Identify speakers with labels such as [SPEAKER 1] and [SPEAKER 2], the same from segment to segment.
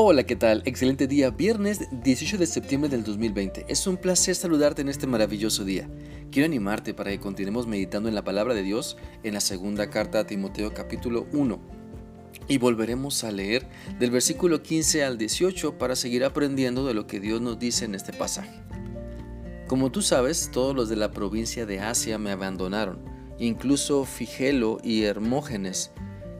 [SPEAKER 1] Hola, ¿qué tal? Excelente día, viernes 18 de septiembre del 2020. Es un placer saludarte en este maravilloso día. Quiero animarte para que continuemos meditando en la palabra de Dios en la segunda carta a Timoteo capítulo 1. Y volveremos a leer del versículo 15 al 18 para seguir aprendiendo de lo que Dios nos dice en este pasaje. Como tú sabes, todos los de la provincia de Asia me abandonaron, incluso Figelo y Hermógenes,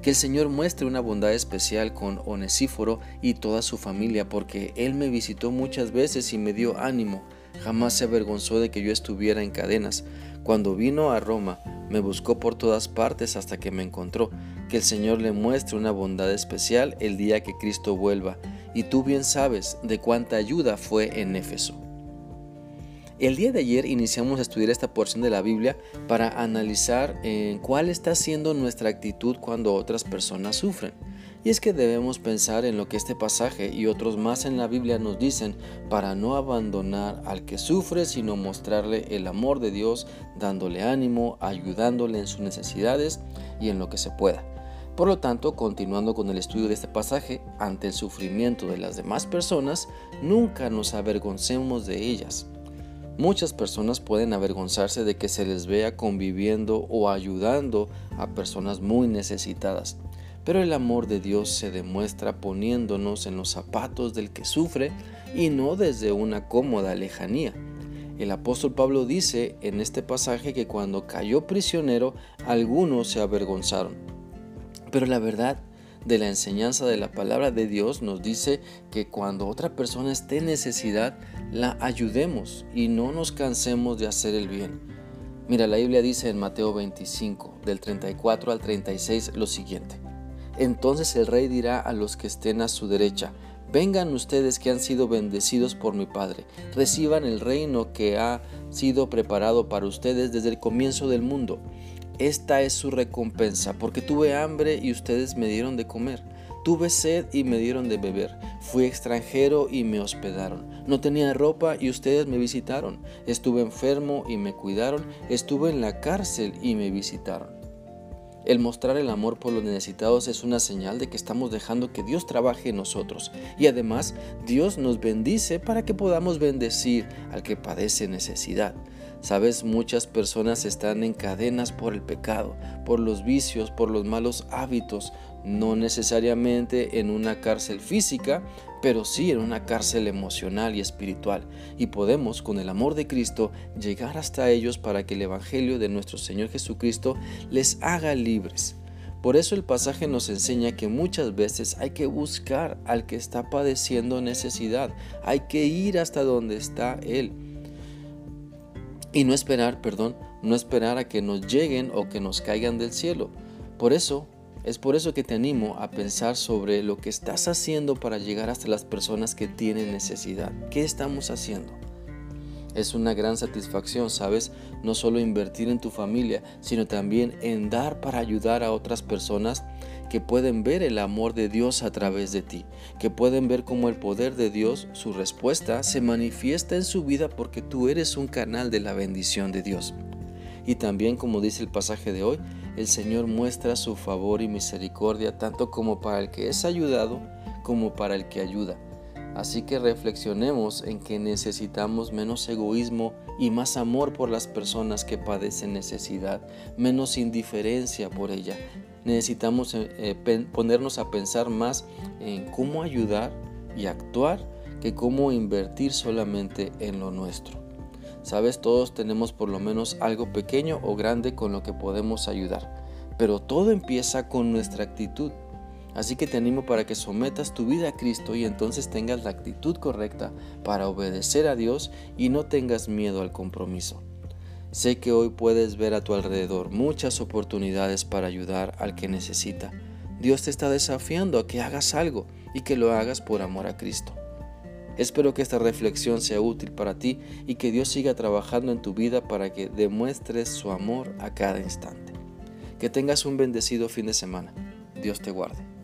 [SPEAKER 1] que el Señor muestre una bondad especial con Onesíforo y toda su familia, porque Él me visitó muchas veces y me dio ánimo. Jamás se avergonzó de que yo estuviera en cadenas. Cuando vino a Roma, me buscó por todas partes hasta que me encontró. Que el Señor le muestre una bondad especial el día que Cristo vuelva. Y tú bien sabes de cuánta ayuda fue en Éfeso. El día de ayer iniciamos a estudiar esta porción de la Biblia para analizar en cuál está siendo nuestra actitud cuando otras personas sufren. Y es que debemos pensar en lo que este pasaje y otros más en la Biblia nos dicen para no abandonar al que sufre, sino mostrarle el amor de Dios, dándole ánimo, ayudándole en sus necesidades y en lo que se pueda. Por lo tanto, continuando con el estudio de este pasaje, ante el sufrimiento de las demás personas, nunca nos avergoncemos de ellas. Muchas personas pueden avergonzarse de que se les vea conviviendo o ayudando a personas muy necesitadas, pero el amor de Dios se demuestra poniéndonos en los zapatos del que sufre y no desde una cómoda lejanía. El apóstol Pablo dice en este pasaje que cuando cayó prisionero algunos se avergonzaron. Pero la verdad de la enseñanza de la palabra de Dios nos dice que cuando otra persona esté en necesidad, la ayudemos y no nos cansemos de hacer el bien. Mira, la Biblia dice en Mateo 25, del 34 al 36, lo siguiente. Entonces el rey dirá a los que estén a su derecha, Vengan ustedes que han sido bendecidos por mi Padre, reciban el reino que ha sido preparado para ustedes desde el comienzo del mundo. Esta es su recompensa, porque tuve hambre y ustedes me dieron de comer. Tuve sed y me dieron de beber. Fui extranjero y me hospedaron. No tenía ropa y ustedes me visitaron. Estuve enfermo y me cuidaron. Estuve en la cárcel y me visitaron. El mostrar el amor por los necesitados es una señal de que estamos dejando que Dios trabaje en nosotros. Y además, Dios nos bendice para que podamos bendecir al que padece necesidad. Sabes, muchas personas están en cadenas por el pecado, por los vicios, por los malos hábitos, no necesariamente en una cárcel física, pero sí en una cárcel emocional y espiritual. Y podemos, con el amor de Cristo, llegar hasta ellos para que el Evangelio de nuestro Señor Jesucristo les haga libres. Por eso el pasaje nos enseña que muchas veces hay que buscar al que está padeciendo necesidad, hay que ir hasta donde está Él y no esperar, perdón, no esperar a que nos lleguen o que nos caigan del cielo. Por eso, es por eso que te animo a pensar sobre lo que estás haciendo para llegar hasta las personas que tienen necesidad. ¿Qué estamos haciendo? Es una gran satisfacción, ¿sabes? No solo invertir en tu familia, sino también en dar para ayudar a otras personas que pueden ver el amor de Dios a través de ti, que pueden ver cómo el poder de Dios, su respuesta, se manifiesta en su vida porque tú eres un canal de la bendición de Dios. Y también, como dice el pasaje de hoy, el Señor muestra su favor y misericordia tanto como para el que es ayudado como para el que ayuda. Así que reflexionemos en que necesitamos menos egoísmo y más amor por las personas que padecen necesidad, menos indiferencia por ella, necesitamos eh, eh, ponernos a pensar más en cómo ayudar y actuar que cómo invertir solamente en lo nuestro. Sabes, todos tenemos por lo menos algo pequeño o grande con lo que podemos ayudar, pero todo empieza con nuestra actitud. Así que te animo para que sometas tu vida a Cristo y entonces tengas la actitud correcta para obedecer a Dios y no tengas miedo al compromiso. Sé que hoy puedes ver a tu alrededor muchas oportunidades para ayudar al que necesita. Dios te está desafiando a que hagas algo y que lo hagas por amor a Cristo. Espero que esta reflexión sea útil para ti y que Dios siga trabajando en tu vida para que demuestres su amor a cada instante. Que tengas un bendecido fin de semana. Dios te guarde.